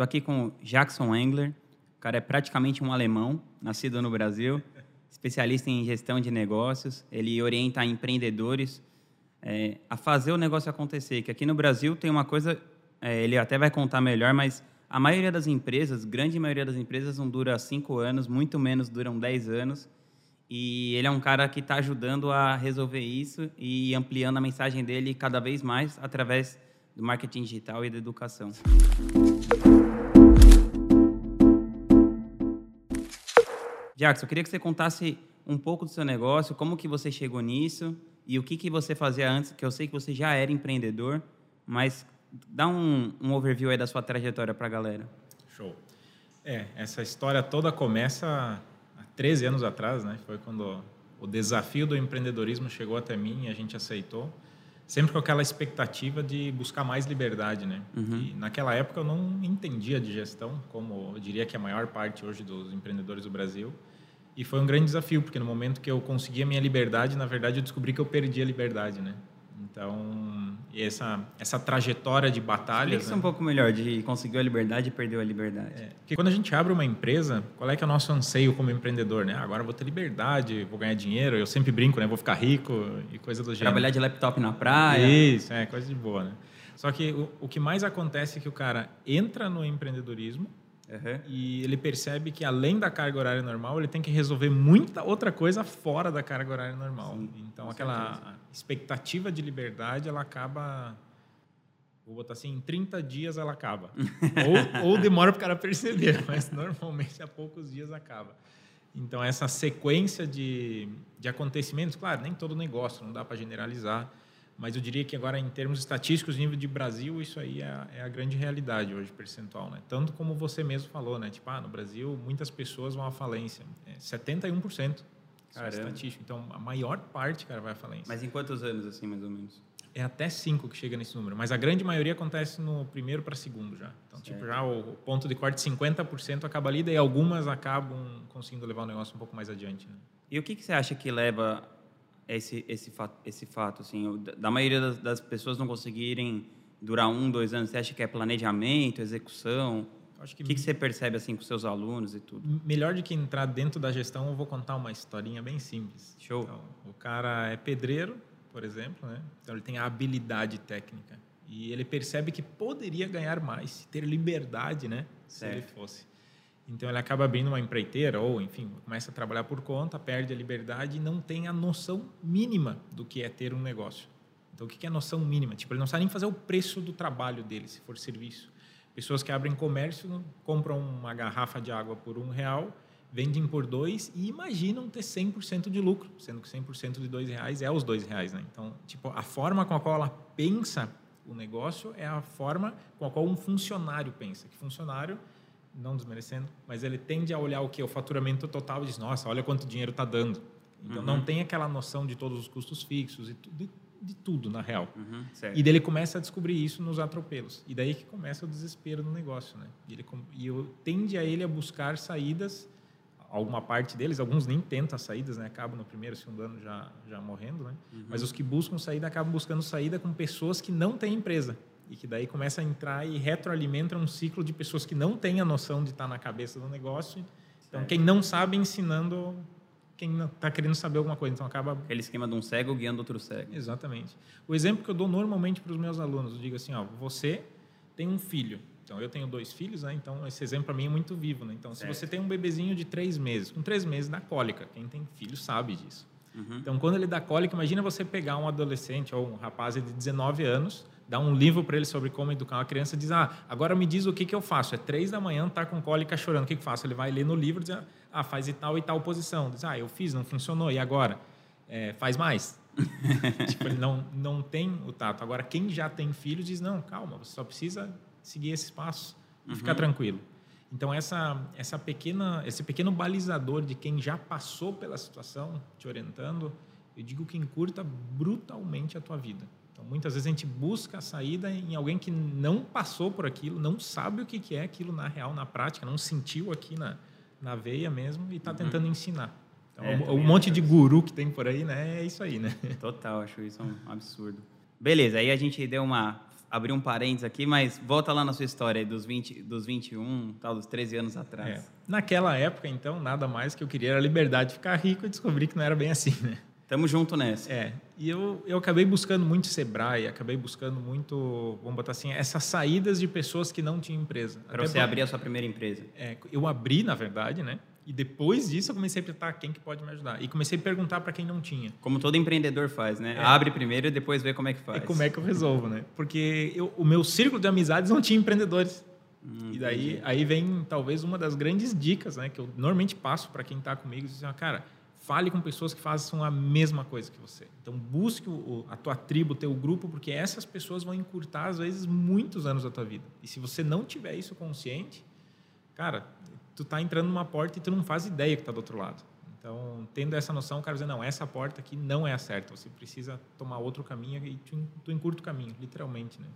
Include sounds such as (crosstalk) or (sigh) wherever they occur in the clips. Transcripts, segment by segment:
tô aqui com Jackson Engler. O cara é praticamente um alemão, nascido no Brasil, especialista em gestão de negócios. Ele orienta empreendedores é, a fazer o negócio acontecer. Que aqui no Brasil tem uma coisa, é, ele até vai contar melhor, mas a maioria das empresas, grande maioria das empresas, não dura cinco anos, muito menos duram dez anos. E ele é um cara que está ajudando a resolver isso e ampliando a mensagem dele cada vez mais através do marketing digital e da educação. Jackson, eu queria que você contasse um pouco do seu negócio, como que você chegou nisso e o que, que você fazia antes, que eu sei que você já era empreendedor, mas dá um, um overview aí da sua trajetória para a galera. Show. É, essa história toda começa 13 anos atrás, né? Foi quando o desafio do empreendedorismo chegou até mim e a gente aceitou. Sempre com aquela expectativa de buscar mais liberdade, né? Uhum. E naquela época eu não entendia de gestão, como eu diria que a maior parte hoje dos empreendedores do Brasil. E foi um grande desafio, porque no momento que eu consegui a minha liberdade, na verdade eu descobri que eu perdi a liberdade, né? Então, essa, essa trajetória de batalhas. Explica né? um pouco melhor, de conseguir a liberdade e perdeu a liberdade. É, porque quando a gente abre uma empresa, qual é que é o nosso anseio como empreendedor? Né? Agora vou ter liberdade, vou ganhar dinheiro, eu sempre brinco, né? vou ficar rico e coisa do gênero. Trabalhar de laptop na praia. Isso, é, coisa de boa. Né? Só que o, o que mais acontece é que o cara entra no empreendedorismo Uhum. E ele percebe que, além da carga horária normal, ele tem que resolver muita outra coisa fora da carga horária normal. Sim, então, aquela certeza. expectativa de liberdade, ela acaba. Vou botar assim, em 30 dias ela acaba. (laughs) ou, ou demora para o cara perceber, (laughs) mas normalmente há poucos dias acaba. Então, essa sequência de, de acontecimentos, claro, nem todo negócio, não dá para generalizar, mas eu diria que agora, em termos estatísticos, nível de Brasil, isso aí é, é, a grande realidade hoje, percentual. Né? Tanto como você mesmo falou, né? Tipo, ah, no Brasil, muitas pessoas vão à falência. É 71% é estatístico. Então, a maior parte, cara, vai à falência. Mas em quantos anos, assim, mais ou menos? É até cinco que chega nesse número. Mas a grande maioria acontece no primeiro para segundo já. Então, tipo, certo. tipo, já o ponto de corte 50% acaba ali, daí algumas acabam conseguindo levar o negócio um pouco mais adiante. Né? E o que, que você acha que leva esse, esse, fato, esse fato, assim, da maioria das, das, pessoas não conseguirem durar um, dois anos? Você acha que é planejamento, execução? Acho que o que, que você percebe assim com seus alunos e tudo? Melhor do que entrar dentro da gestão, eu vou contar uma historinha bem simples. Show. Então, o cara é pedreiro, por exemplo, né? Então ele tem a habilidade técnica e ele percebe que poderia ganhar mais, ter liberdade, né? Certo. Se ele fosse. Então ele acaba abrindo uma empreiteira ou, enfim, começa a trabalhar por conta, perde a liberdade e não tem a noção mínima do que é ter um negócio. Então o que é a noção mínima? Tipo, ele não sabe nem fazer o preço do trabalho dele, se for serviço. Pessoas que abrem comércio compram uma garrafa de água por um real, vendem por dois e imaginam ter 100% de lucro, sendo que 100% de dois reais é os dois reais, né? Então, tipo, a forma com a qual ela pensa o negócio é a forma com a qual um funcionário pensa. Que funcionário não desmerecendo, mas ele tende a olhar o que? O faturamento total e diz, nossa, olha quanto dinheiro está dando. Então, uhum. não tem aquela noção de todos os custos fixos e de, de tudo, na real. Uhum, e daí ele começa a descobrir isso nos atropelos. E daí que começa o desespero no negócio, né? E, ele, e eu tende a ele a buscar saídas, alguma parte deles, alguns nem tentam as saídas, né? Acabam no primeiro, segundo ano já, já morrendo, né? Uhum. Mas os que buscam saída acabam buscando saída com pessoas que não têm empresa e que daí começa a entrar e retroalimenta um ciclo de pessoas que não têm a noção de estar na cabeça do negócio. Então, quem não sabe ensinando quem está querendo saber alguma coisa. Então, acaba... Aquele esquema de um cego guiando outro cego. Exatamente. O exemplo que eu dou normalmente para os meus alunos, eu digo assim, ó, você tem um filho. Então, eu tenho dois filhos, né? Então, esse exemplo para mim é muito vivo, né? Então, certo. se você tem um bebezinho de três meses, com três meses dá cólica. Quem tem filho sabe disso. Uhum. Então, quando ele dá cólica, imagina você pegar um adolescente ou um rapaz de 19 anos, dá um livro para ele sobre como educar uma criança e diz: Ah, agora me diz o que, que eu faço. É três da manhã, tá com cólica chorando, o que, que eu faço? Ele vai ler no livro e diz: Ah, faz e tal e tal posição. Diz: Ah, eu fiz, não funcionou, e agora? É, faz mais. (laughs) tipo, ele não, não tem o tato. Agora, quem já tem filhos diz: Não, calma, você só precisa seguir esses passos e uhum. ficar tranquilo. Então, essa, essa pequena, esse pequeno balizador de quem já passou pela situação, te orientando, eu digo que encurta brutalmente a tua vida. Muitas vezes a gente busca a saída em alguém que não passou por aquilo, não sabe o que é aquilo na real, na prática, não sentiu aqui na, na veia mesmo e está uhum. tentando ensinar. Então, é, o, o monte de guru que tem por aí, né, é isso aí, né? (laughs) Total, acho isso um absurdo. Beleza, aí a gente deu uma abrir um parênteses aqui, mas volta lá na sua história dos, 20, dos 21, tal, dos 13 anos atrás. É. Naquela época, então, nada mais que eu queria era liberdade de ficar rico e descobri que não era bem assim, né? Tamo junto nessa. É. E eu, eu acabei buscando muito Sebrae, acabei buscando muito, vamos botar assim, essas saídas de pessoas que não tinham empresa. Para você abrir a sua primeira empresa. É, eu abri, na verdade, né? E depois disso eu comecei a perguntar quem que pode me ajudar. E comecei a perguntar para quem não tinha. Como todo empreendedor faz, né? É. Abre primeiro e depois vê como é que faz. E como é que eu resolvo, né? Porque eu, o meu círculo de amizades não tinha empreendedores. Hum, e daí aí vem talvez uma das grandes dicas, né? Que eu normalmente passo para quem está comigo. Assim, cara, fale com pessoas que façam a mesma coisa que você. Então busque o, a tua tribo, o teu grupo, porque essas pessoas vão encurtar às vezes muitos anos da tua vida. E se você não tiver isso consciente, cara, tu tá entrando numa porta e tu não faz ideia que tá do outro lado. Então, tendo essa noção, o cara dizer, não, essa porta aqui não é a certa, você precisa tomar outro caminho e tu, tu encurta o caminho, literalmente, né?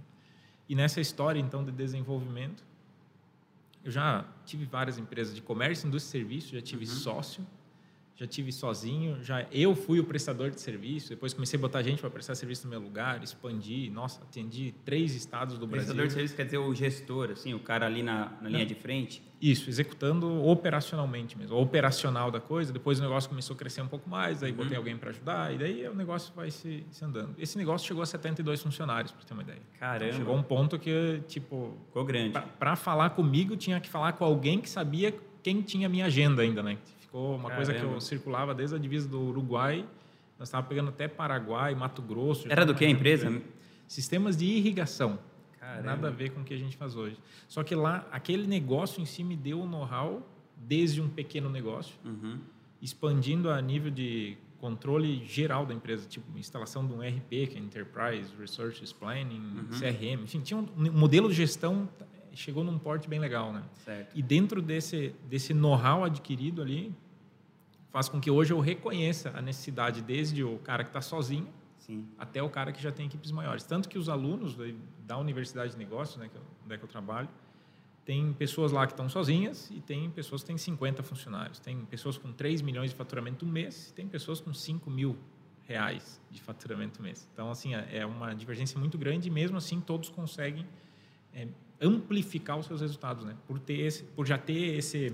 E nessa história, então, de desenvolvimento, eu já tive várias empresas de comércio, indústria e serviço, já tive uhum. sócio, já tive sozinho, já eu fui o prestador de serviço, depois comecei a botar gente para prestar serviço no meu lugar, expandi, nossa, atendi três estados do Brasil. Prestador de serviço quer dizer o gestor, assim, o cara ali na, na linha de frente? Isso, executando operacionalmente mesmo, operacional da coisa, depois o negócio começou a crescer um pouco mais, aí uhum. botei alguém para ajudar, e daí o negócio vai se, se, andando. Esse negócio chegou a 72 funcionários, para ter uma ideia. Caramba! Então, chegou um ponto que, tipo... Ficou grande. Para falar comigo, tinha que falar com alguém que sabia quem tinha minha agenda ainda, né? Ficou uma Caramba. coisa que eu circulava desde a divisa do Uruguai, nós estávamos pegando até Paraguai, Mato Grosso. Era do que a empresa? Sistemas de irrigação. Caramba. Nada a ver com o que a gente faz hoje. Só que lá, aquele negócio em si me deu o know-how desde um pequeno negócio, uhum. expandindo a nível de controle geral da empresa, tipo instalação de um RP, que é Enterprise Resources Planning, uhum. CRM, enfim, tinha um, um modelo de gestão chegou num porte bem legal, né? Certo. E dentro desse desse know-how adquirido ali, faz com que hoje eu reconheça a necessidade desde o cara que está sozinho Sim. até o cara que já tem equipes maiores. Tanto que os alunos da Universidade de Negócios, né, eu, onde é que eu trabalho, tem pessoas lá que estão sozinhas e tem pessoas que têm 50 funcionários. Tem pessoas com 3 milhões de faturamento no mês e tem pessoas com 5 mil reais de faturamento no mês. Então, assim, é, é uma divergência muito grande e mesmo assim todos conseguem é, amplificar os seus resultados, né? Por, ter esse, por já ter esse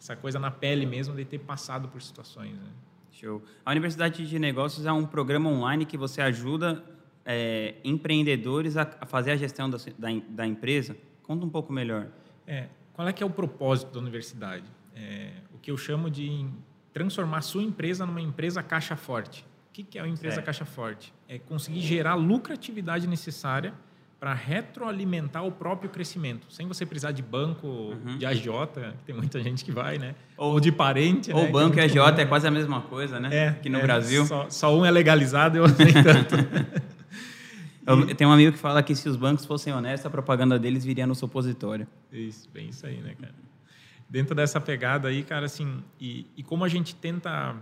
essa coisa na pele mesmo de ter passado por situações. Né? Show. A Universidade de Negócios é um programa online que você ajuda é, empreendedores a, a, fazer a gestão da, da, da, empresa. Conta um pouco melhor. É, qual é que é o propósito da universidade? É, o que eu chamo de transformar a sua empresa numa empresa caixa forte. O que, que é uma empresa caixa forte? É conseguir gerar a lucratividade necessária para retroalimentar o próprio crescimento, sem você precisar de banco, uhum. de agiota, que tem muita gente que vai, né? Ou, ou de parente, Ou né? banco e agiota é quase a mesma coisa, né? É, Aqui no é, Brasil. Só, só, um é legalizado e outro nem (laughs) tanto. Eu tenho um amigo que fala que se os bancos fossem honestos, a propaganda deles viria no supositório. Isso, bem isso aí, né, cara? Dentro dessa pegada aí, cara, assim, e, e como a gente tenta...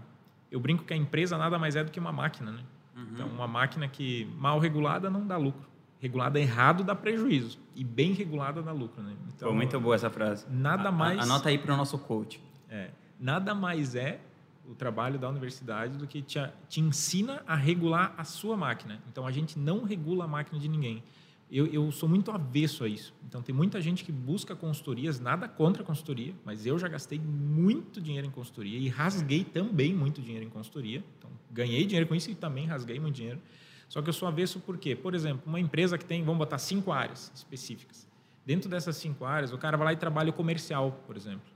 Eu brinco que a empresa nada mais é do que uma máquina, né? Uhum. Então, uma máquina que mal regulada não dá lucro regulada errado dá prejuízo e bem regulada dá lucro, né? Então, Pô, muito boa essa frase. Nada mais. Anota aí para o nosso coach. É, nada mais é o trabalho da universidade do que te, te ensina a regular a sua máquina. Então a gente não regula a máquina de ninguém. Eu, eu, sou muito avesso a isso. Então, tem muita gente que busca consultorias, nada contra a consultoria, mas eu já gastei muito dinheiro em consultoria e rasguei também muito dinheiro em consultoria. Então, ganhei dinheiro com isso e também rasguei muito dinheiro. Só que eu sou avesso por quê? Por exemplo, uma empresa que tem, vamos botar cinco áreas específicas. Dentro dessas cinco áreas, o cara vai lá e trabalha o comercial, por exemplo.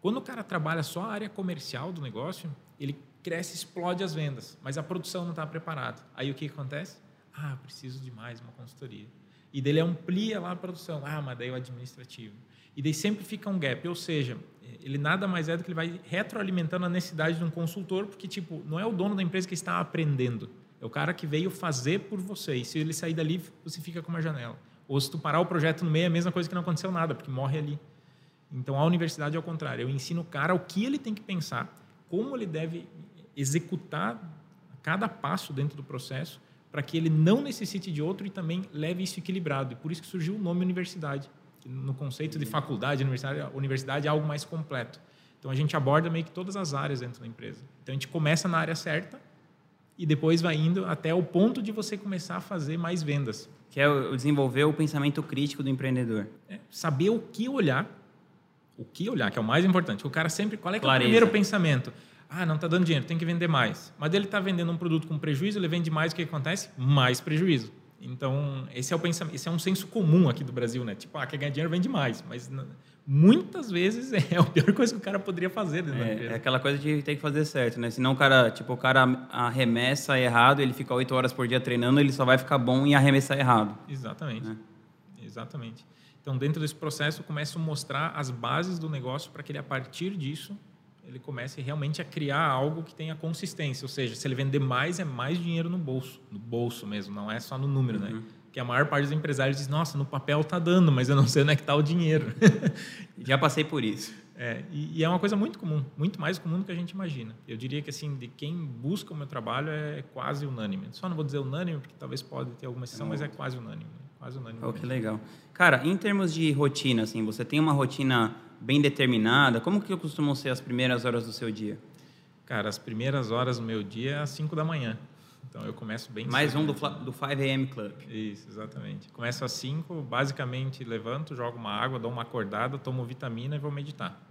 Quando o cara trabalha só a área comercial do negócio, ele cresce, explode as vendas, mas a produção não está preparada. Aí o que acontece? Ah, preciso de mais uma consultoria. E dele amplia lá a produção. Ah, mas daí o administrativo. E daí sempre fica um gap, ou seja, ele nada mais é do que ele vai retroalimentando a necessidade de um consultor, porque tipo, não é o dono da empresa que está aprendendo é o cara que veio fazer por você. E se ele sair dali, você fica com uma janela. Ou se tu parar o projeto no meio, é a mesma coisa que não aconteceu nada, porque morre ali. Então, a universidade é o contrário. Eu ensino o cara o que ele tem que pensar, como ele deve executar cada passo dentro do processo, para que ele não necessite de outro e também leve isso equilibrado. E por isso que surgiu o nome universidade. No conceito de faculdade, universidade, universidade é algo mais completo. Então, a gente aborda meio que todas as áreas dentro da empresa. Então, a gente começa na área certa, e depois vai indo até o ponto de você começar a fazer mais vendas. Que é o desenvolver o pensamento crítico do empreendedor. É saber o que olhar, o que olhar, que é o mais importante. O cara sempre, qual é, é o primeiro pensamento? Ah, não está dando dinheiro, tem que vender mais. Mas ele está vendendo um produto com prejuízo, ele vende mais, o que acontece? Mais prejuízo. Então, esse é o pensamento, esse é um senso comum aqui do Brasil, né? Tipo, ah, quer ganhar dinheiro, vende mais. Mas muitas vezes (laughs) é a pior coisa que o cara poderia fazer É, é aquela coisa de ter que fazer certo, né? Senão o cara, tipo, o cara arremessa errado, ele fica oito horas por dia treinando, ele só vai ficar bom em arremessar errado. Exatamente. né? Exatamente. Então, dentro desse processo, eu começo a mostrar as bases do negócio para que ele, a partir disso, ele comece realmente a criar algo que tenha consistência. Ou seja, se ele vender mais, é mais dinheiro no bolso. No bolso mesmo, não é só no número, né? Que a maior parte dos empresários diz, nossa, no papel tá dando, mas eu não sei onde é que está o dinheiro. (laughs) Já passei por isso. É, e, e é uma coisa muito comum, muito mais comum do que a gente imagina. Eu diria que assim, de quem busca o meu trabalho é quase unânime. Só não vou dizer unânime porque talvez pode ter alguma exceção, mas é quase unânime, quase unânime. Oh, que legal. Cara, em termos de rotina, assim, você tem uma rotina bem determinada? Como que costumam ser as primeiras horas do seu dia? Cara, as primeiras horas do meu dia é às 5 da manhã. Então eu começo bem Mais cedo. um do, do 5 AM Club. Isso, exatamente. Começo às 5, basicamente levanto, jogo uma água, dou uma acordada, tomo vitamina e vou meditar.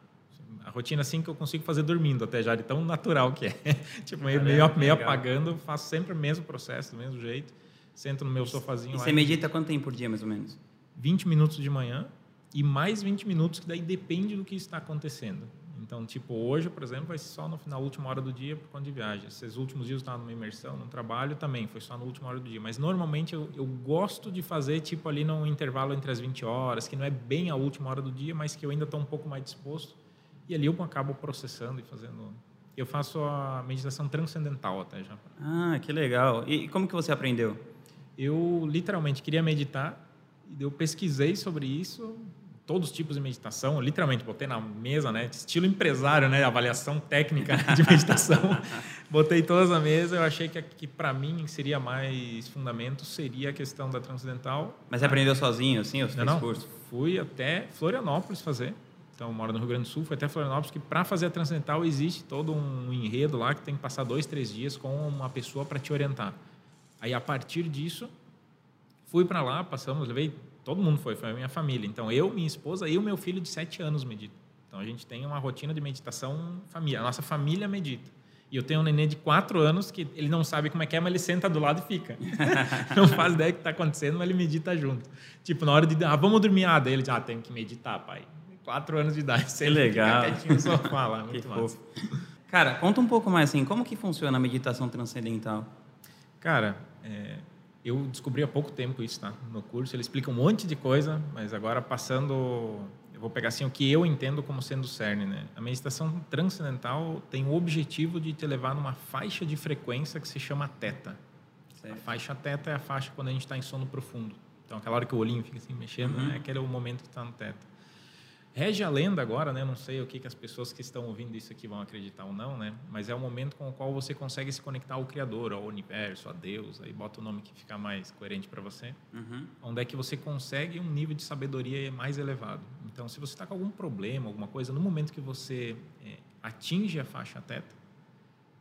A rotina assim que eu consigo fazer dormindo até já, de tão natural que é. (laughs) tipo, meio, Caramba, meio, meio apagando, faço sempre o mesmo processo, do mesmo jeito. Sento no meu sofazinho E lá você medita quanto tempo por dia, mais ou menos? 20 minutos de manhã e mais 20 minutos, que daí depende do que está acontecendo. Então, tipo, hoje, por exemplo, vai ser só no final, última hora do dia, por conta de viagem. Esses últimos dias eu estava numa imersão, num trabalho também, foi só na última hora do dia. Mas, normalmente, eu, eu gosto de fazer, tipo, ali num intervalo entre as 20 horas, que não é bem a última hora do dia, mas que eu ainda estou um pouco mais disposto. E ali eu acabo processando e fazendo... Eu faço a meditação transcendental até já. Ah, que legal. E como que você aprendeu? eu literalmente queria meditar eu pesquisei sobre isso, todos os tipos de meditação, literalmente botei na mesa, né, estilo empresário, né, avaliação técnica (laughs) de meditação. botei todas na mesa, eu achei que, que para mim seria mais fundamento seria a questão da transcendental. Mas você aprendeu sozinho, assim, Não, fez não. curso? Fui até Florianópolis fazer. Então, eu moro no Rio Grande do Sul, fui até Florianópolis, que para fazer a transcendental existe todo um enredo lá que tem que passar dois, três dias com uma pessoa para te orientar. Aí, a partir disso, fui para lá, passamos, levei, todo mundo foi, foi a minha família. Então, eu, minha esposa e o meu filho de sete anos medita. Então, a gente tem uma rotina de meditação família. A nossa família medita. E eu tenho um neném de quatro anos que ele não sabe como é que é, mas ele senta do lado e fica. (laughs) não faz ideia do que está acontecendo, mas ele medita junto. Tipo, na hora de, ah, vamos dormir, ah, daí ele diz, ah, tem que meditar, pai. Quatro anos de idade. (laughs) Que legal. quietinho no sofá lá, Que muito massa. Cara, conta um pouco mais, assim, como que funciona a meditação transcendental? Cara, é, eu descobri há pouco tempo isso, tá? No curso ele explica um monte de coisa, mas agora passando, eu vou pegar assim o que eu entendo como sendo o cerne, né? A meditação transcendental tem o objetivo de te levar numa faixa de frequência que se chama teta. A Certo. faixa teta é a faixa quando a gente está em sono profundo. Então, aquela hora que o olhinho fica assim mexendo, Uhum. né? aquele é o momento que está no teta. Rege a lenda agora, né? Não sei o que, que as pessoas que estão ouvindo isso aqui vão acreditar ou não, né? Mas é o momento com o qual você consegue se conectar ao Criador, ao Universo, a Deus. Aí bota o nome que fica mais coerente para você. Uhum. Onde é que você consegue um nível de sabedoria mais elevado. Então, se você está com algum problema, alguma coisa, no momento que você é, atinge a faixa teta,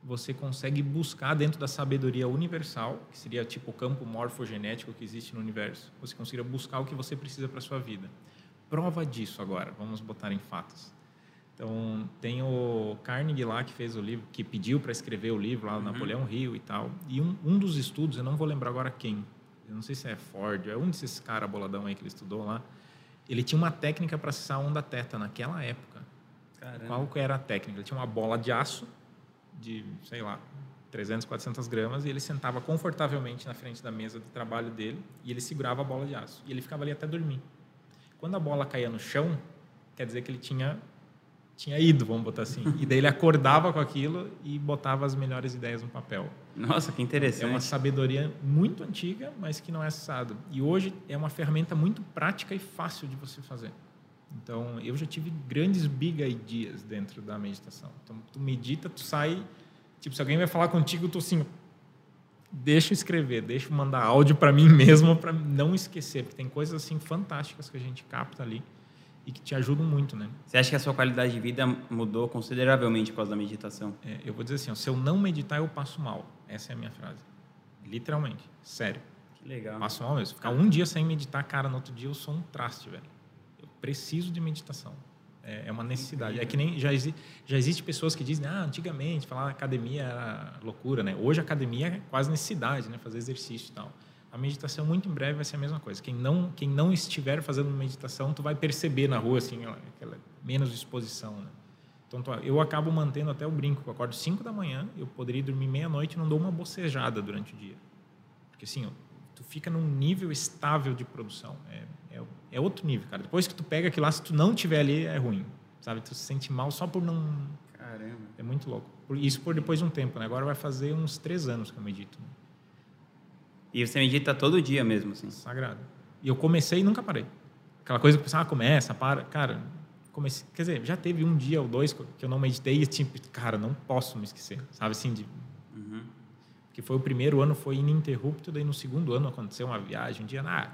você consegue buscar dentro da sabedoria universal, que seria tipo o campo morfogenético que existe no universo, você conseguiria buscar o que você precisa para sua vida. Prova disso agora, vamos botar em fatos. Então, tem o Carnegie lá que fez o livro, que pediu para escrever o livro lá, o Napoleão Rio e tal. E um, um dos estudos, eu não vou lembrar agora quem, eu não sei se é Ford, é um desses caras boladão aí que ele estudou lá. Ele tinha uma técnica para acessar a onda teta naquela época. Caramba. Qual que era a técnica? Ele tinha uma bola de aço de, sei lá, 300, 400 gramas e ele sentava confortavelmente na frente da mesa de trabalho dele e ele segurava a bola de aço. E ele ficava ali até dormir. Quando a bola caía no chão, quer dizer que ele tinha tinha ido, vamos botar assim. E daí ele acordava com aquilo e botava as melhores ideias no papel. Nossa, que É interessante. uma sabedoria muito antiga, mas que não é acessada. E hoje é uma ferramenta muito prática e fácil de você fazer. Então, eu já tive grandes big ideas dentro da meditação. Então, tu medita, tu sai... Tipo, se alguém vai falar contigo, tu assim... Deixa eu escrever, deixa eu mandar áudio para mim (laughs) mesmo, para não esquecer. Porque tem coisas assim fantásticas que a gente capta ali. e que te ajudam muito, né? Você acha que a sua qualidade de vida mudou consideravelmente por causa da meditação? É, eu vou dizer assim, ó, se eu não meditar, eu passo mal. Essa é a minha frase. Literalmente. Sério. Que legal. Passo mal mesmo. Ficar um dia sem meditar, cara, no outro dia eu sou um traste, velho. Eu preciso de meditação. É, é uma necessidade. É que nem já, exi já existe pessoas que dizem, ah, antigamente falar academia era loucura, né? Hoje academia é quase necessidade, né? Fazer exercício e tal. A meditação muito em breve vai ser a mesma coisa. Quem não quem não estiver fazendo meditação, tu vai perceber na rua assim aquela menos disposição, né? Então eu acabo mantendo até o brinco. Eu acordo 5 da manhã, eu poderia dormir meia noite e não dou uma bocejada durante o dia, porque assim tu fica num nível estável de produção. É, é, outro nível, cara. Depois que tu pega aquilo lá, se tu não tiver ali, é ruim. Sabe? Tu se sente mal só por não. Caramba. É muito louco. Isso por depois de um tempo, né? Agora vai fazer uns três anos que eu medito. Né? E você medita todo dia mesmo, assim? Sagrado. E eu comecei e nunca parei. Aquela coisa que o pessoal ah, começa, para. Cara, comecei. Quer dizer, já teve um dia ou dois que eu não meditei e, tipo, cara, não posso me esquecer. Sabe assim, de que foi o primeiro ano foi ininterrupto, daí no segundo ano aconteceu uma viagem, um dia, ah,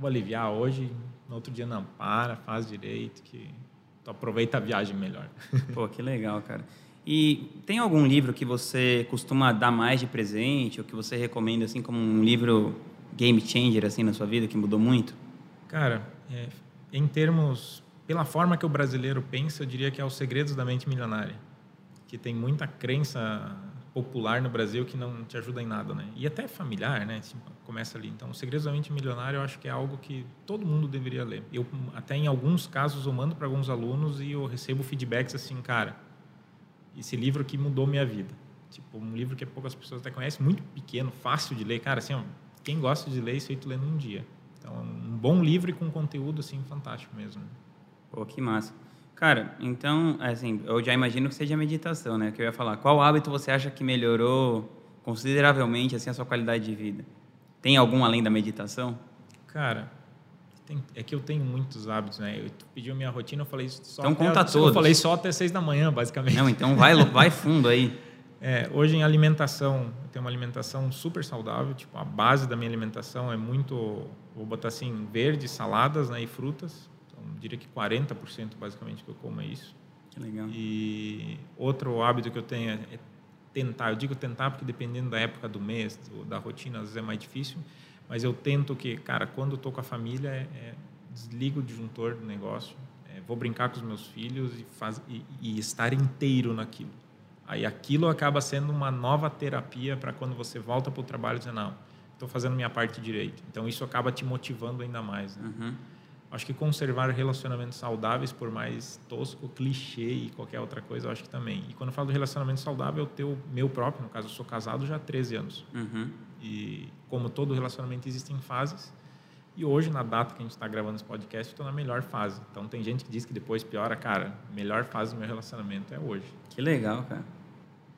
vou aliviar hoje, no outro dia não, para, faz direito, que tu aproveita a viagem melhor. (laughs) Pô, que legal, cara. E tem algum livro que você costuma dar mais de presente, ou que você recomenda, assim, como um livro game changer, assim, na sua vida, que mudou muito? Cara, é, em termos, pela forma que o brasileiro pensa, eu diria que é Os Segredos da Mente Milionária, que tem muita crença popular no Brasil que não te ajuda em nada, né? E até familiar, né? Tipo, começa ali. Então, o Segredos da Mente Milionária eu acho que é algo que todo mundo deveria ler. Eu até em alguns casos eu mando para alguns alunos e eu recebo feedbacks assim, cara, esse livro aqui mudou minha vida. Tipo, um livro que poucas pessoas até conhecem, muito pequeno, fácil de ler, cara, assim, ó, quem gosta de ler isso aí tu lê num dia. Então, um bom livro e com conteúdo assim fantástico mesmo. Pô, que massa. Cara, então, assim, eu já imagino que seja meditação, né? Que eu ia falar. Qual hábito você acha que melhorou consideravelmente assim a sua qualidade de vida? Tem algum além da meditação? Cara, tem, é que eu tenho muitos hábitos, né? Eu pediu minha rotina, eu falei só então até, conta todos. Eu falei só até seis da manhã, basicamente. Não, então vai, vai fundo aí. (laughs) É, hoje em alimentação, eu tenho uma alimentação super saudável, tipo, a base da minha alimentação é muito, vou botar assim, verde, saladas né, e frutas diria que 40% basicamente que eu como é isso. Que legal. E outro hábito que eu tenho é tentar, eu digo tentar porque dependendo da época do mês, do, da rotina, às vezes é mais difícil, mas eu tento que, cara, quando eu tô com a família, é, é desligo o disjuntor do negócio, é, vou brincar com os meus filhos e, faz, e, e estar inteiro naquilo. Aí aquilo acaba sendo uma nova terapia para quando você volta para o trabalho e dizer, não, estou fazendo minha parte direito. Então isso acaba te motivando ainda mais. Né? Uhum. Acho que conservar relacionamentos saudáveis, por mais tosco, clichê e qualquer outra coisa, eu acho que também. E quando eu falo de relacionamento saudável, eu tenho o meu próprio, no caso, eu sou casado já há 13 anos. Uhum. E como todo relacionamento, existem fases. E hoje, na data que a gente está gravando esse podcast, estou na melhor fase. Então, tem gente que diz que depois piora. Cara, melhor fase do meu relacionamento é hoje. Que legal, cara.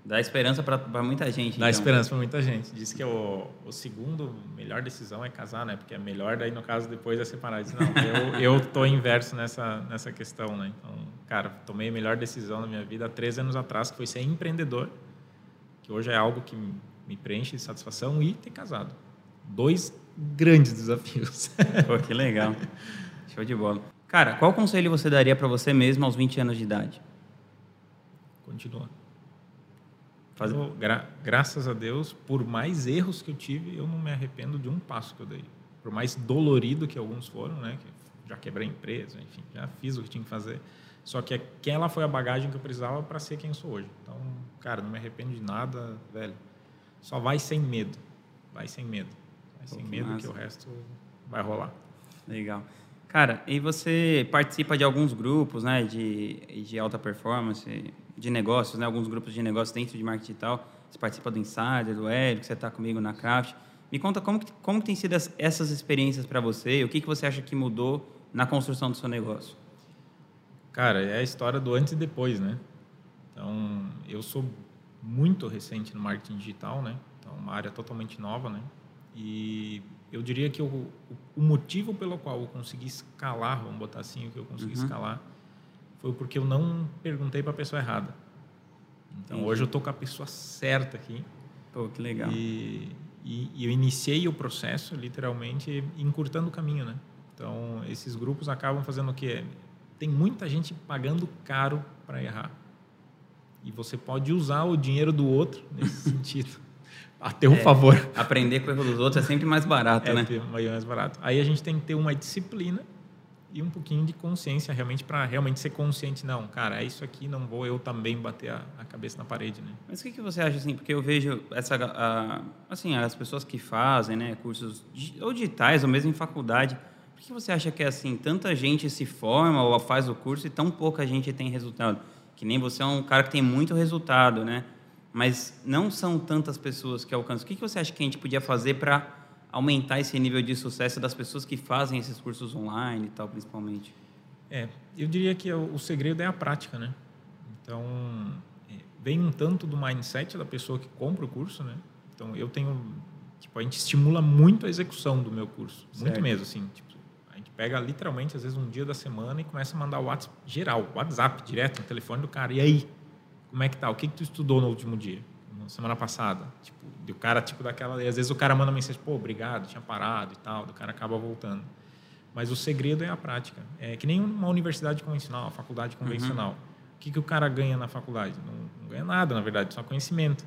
Dá esperança para muita gente. Dá então. esperança para muita gente. Diz que o, o segundo melhor decisão é casar, né? Porque é melhor daí no caso depois é separar. Diz, não, eu eu tô inverso nessa nessa questão, né? Então, cara, tomei a melhor decisão na minha vida há três anos atrás, que foi ser empreendedor, que hoje é algo que me preenche de satisfação e ter casado. Dois grandes desafios. (laughs) Pô, que legal. Show de bola. Cara, qual conselho você daria para você mesmo aos 20 anos de idade? Continua Faz... gra graças a Deus, por mais erros que eu tive, eu não me arrependo de um passo que eu dei. Por mais dolorido que alguns foram, né? Que já quebrei empresa, enfim, já fiz o que tinha que fazer. Só que aquela foi a bagagem que eu precisava para ser quem eu sou hoje. Então, cara, não me arrependo de nada, velho. Só vai sem medo. Vai sem medo. Vai Pô, sem que medo massa. que o resto vai rolar. Legal. Cara, e você participa de alguns grupos, né, de, de alta performance, de negócios, né? Alguns grupos de negócios dentro de marketing digital. Você participa do Insider, do Hélio, você está comigo na Craft. Me conta como, como tem sido essas experiências para você, o que, que você acha que mudou na construção do seu negócio? Cara, é a história do antes e depois, né? Então, eu sou muito recente no marketing digital, né? Então, uma área totalmente nova, né? E eu diria que o, o motivo pelo qual eu consegui escalar, vamos botar assim, o que eu consegui uhum. escalar, foi porque eu não perguntei para a pessoa errada. Então Entendi. hoje eu tô com a pessoa certa aqui. Pô, que legal. E, e, e, eu iniciei o processo literalmente encurtando o caminho, né? Então esses grupos acabam fazendo o quê? tem muita gente pagando caro para errar. E você pode usar o dinheiro do outro nesse (laughs) sentido. A teu É, favor. Aprender com o erro dos outros é sempre mais barato, É né? ter mais barato. Aí a gente tem que ter uma disciplina e um pouquinho de consciência realmente para realmente ser consciente. Não, cara, é isso aqui, não vou eu também bater a, a cabeça na parede, né? Mas o que, que você acha assim? Porque eu vejo essa, a- assim, as pessoas que fazem, né, cursos ou digitais ou mesmo em faculdade. Por que você acha que é assim? Tanta gente se forma ou faz o curso e tão pouca gente tem resultado? Que nem você é um cara que tem muito resultado, né? Mas não são tantas pessoas que alcançam. O que, que você acha que a gente podia fazer para aumentar esse nível de sucesso das pessoas que fazem esses cursos online e tal, principalmente? É, eu diria que o, o segredo é a prática, né? Então, é, vem um tanto do mindset da pessoa que compra o curso, né? Então, eu tenho... Tipo, a gente estimula muito a execução do meu curso. Muito Certo. mesmo, assim. Tipo, a gente pega literalmente, às vezes, um dia da semana e começa a mandar o WhatsApp geral, WhatsApp direto no telefone do cara. E aí? Como é que tá? O que, que tu estudou no último dia? Na semana passada? Tipo, e o cara, tipo, daquela... E às vezes o cara manda mensagem, pô, obrigado, tinha parado e tal. O cara acaba voltando. Mas o segredo é a prática. É que nem uma universidade convencional, uma faculdade convencional. O que, que o cara ganha na faculdade? Não, não ganha nada, na verdade, só conhecimento.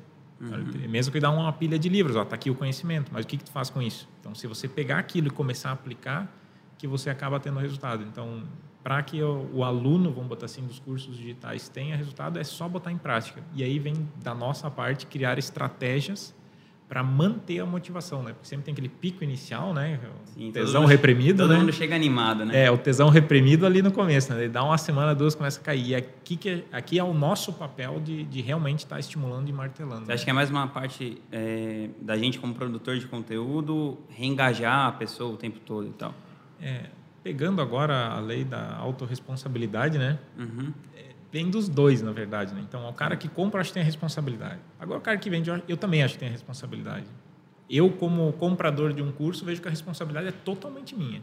Mesmo que dá uma pilha de livros, ó, tá aqui o conhecimento, mas o que, que tu faz com isso? Então, se você pegar aquilo e começar a aplicar, que você acaba tendo resultado. Então, para que o, o aluno, vamos botar assim, dos cursos digitais tenha resultado, é só botar em prática. E aí vem da nossa parte criar estratégias para manter a motivação, né? Porque sempre tem aquele pico inicial, né? O Sim, tesão mundo- reprimido, Todo né? mundo chega animado, né? É, o tesão reprimido ali no começo, né? Ele dá uma semana, duas, começa a cair. E aqui, que, aqui é o nosso papel de, de realmente estar estimulando e martelando. Você acha que é mais uma parte é, da gente como produtor de conteúdo reengajar a pessoa o tempo todo e tal? É, pegando agora a lei da autorresponsabilidade, né? Uhum. Vem dos dois, na verdade, né? Então, o cara que compra, acho que tem a responsabilidade. Agora, o cara que vende, eu- eu também acho que tem a responsabilidade. Eu, como comprador de um curso, vejo que a responsabilidade é totalmente minha.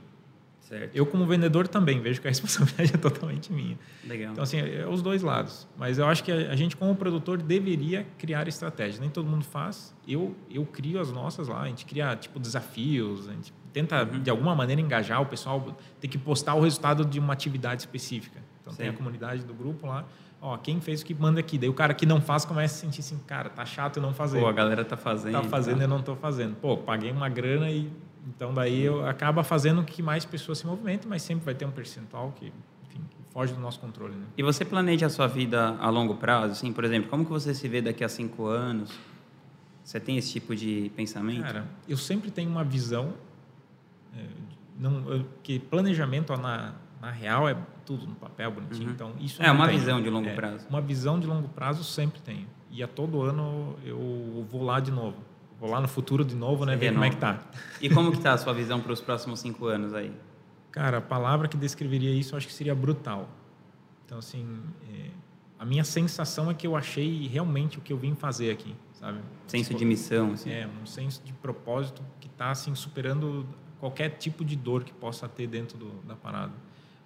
Certo. Eu, como vendedor, também vejo que a (laughs) responsabilidade é totalmente minha. Legal. Então, assim, é os dois lados. Mas eu acho que a gente, como produtor, deveria criar estratégias. Nem todo mundo faz. Eu, eu crio as nossas lá. A gente cria, tipo, desafios. A gente tenta, de alguma maneira, engajar o pessoal. Tem que postar o resultado de uma atividade específica. Então, tem a comunidade do grupo lá. Ó, quem fez o que manda aqui. Daí o cara que não faz começa a sentir assim, cara, tá chato eu não fazer Pô, a galera tá fazendo. tá fazendo tá? eu não estou fazendo. Pô, paguei uma grana e então daí eu acaba fazendo que mais pessoas se movimentem, mas sempre vai ter um percentual que, enfim, que foge do nosso controle, né? E você planeja a sua vida a longo prazo? Assim, por exemplo, como que você se vê daqui a cinco anos? Você tem esse tipo de pensamento? Cara, eu sempre tenho uma visão é, não, eu- que planejamento na, na real é tudo no papel bonitinho. Então isso É, uma tenho. visão de longo É, prazo. Uma visão de longo prazo sempre tenho. E a todo ano eu vou lá de novo. Vou lá no futuro de novo, né? Ver como é que tá. E como que tá a (laughs) sua visão para os próximos cinco anos aí? Cara, a palavra que descreveria isso eu acho que seria brutal. Então, assim, é, a minha sensação é que eu achei realmente o que eu vim fazer aqui, sabe? Senso Tipo, de missão, assim. É, um senso de propósito que está, assim, superando qualquer tipo de dor que possa ter dentro do, da parada.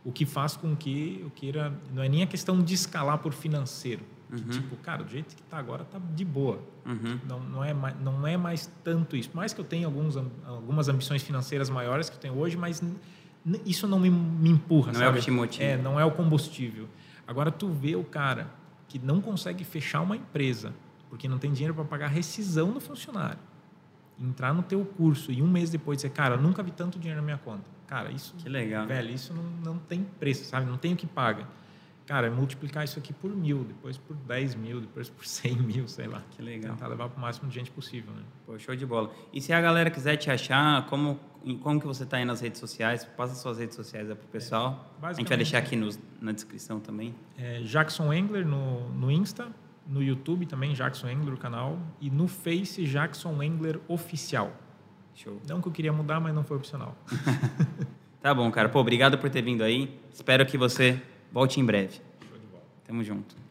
O que faz com que eu queira... Não é nem a questão de escalar por financeiro. Que, tipo, cara, do jeito que está agora, tá de boa. Uhum. Não, não, é mais, não é mais tanto isso. Mais que eu tenha alguns, algumas ambições financeiras maiores que eu tenho hoje, mas isso não me, me empurra, Não é o sabe? que motiva. É, não é o combustível. Agora, tu vê o cara que não consegue fechar uma empresa porque não tem dinheiro para pagar rescisão do funcionário. Entrar no teu curso e um mês depois dizer, cara, nunca vi tanto dinheiro na minha conta. Cara, isso... Que legal. Velho, isso não, não tem preço, sabe? Não tem o que paga. Cara, é multiplicar isso aqui por mil, depois por 10 mil, depois por 100 (laughs) mil, sei lá. Que legal. Tentar levar para o máximo de gente possível, né? Pô, show de bola. E se a galera quiser te achar, como, como que você tá aí nas redes sociais? Passa suas redes sociais aí pro pessoal. a gente vai deixar aqui nos, na descrição também. É Jackson Engler no, no Insta, no YouTube também, Jackson Engler, o canal, e no Face, Jackson Engler Oficial. Show. Não que eu queria mudar, mas não foi opcional. (laughs) Tá bom, cara. Pô, obrigado por ter vindo aí. Espero que você volte em breve. Tamo junto.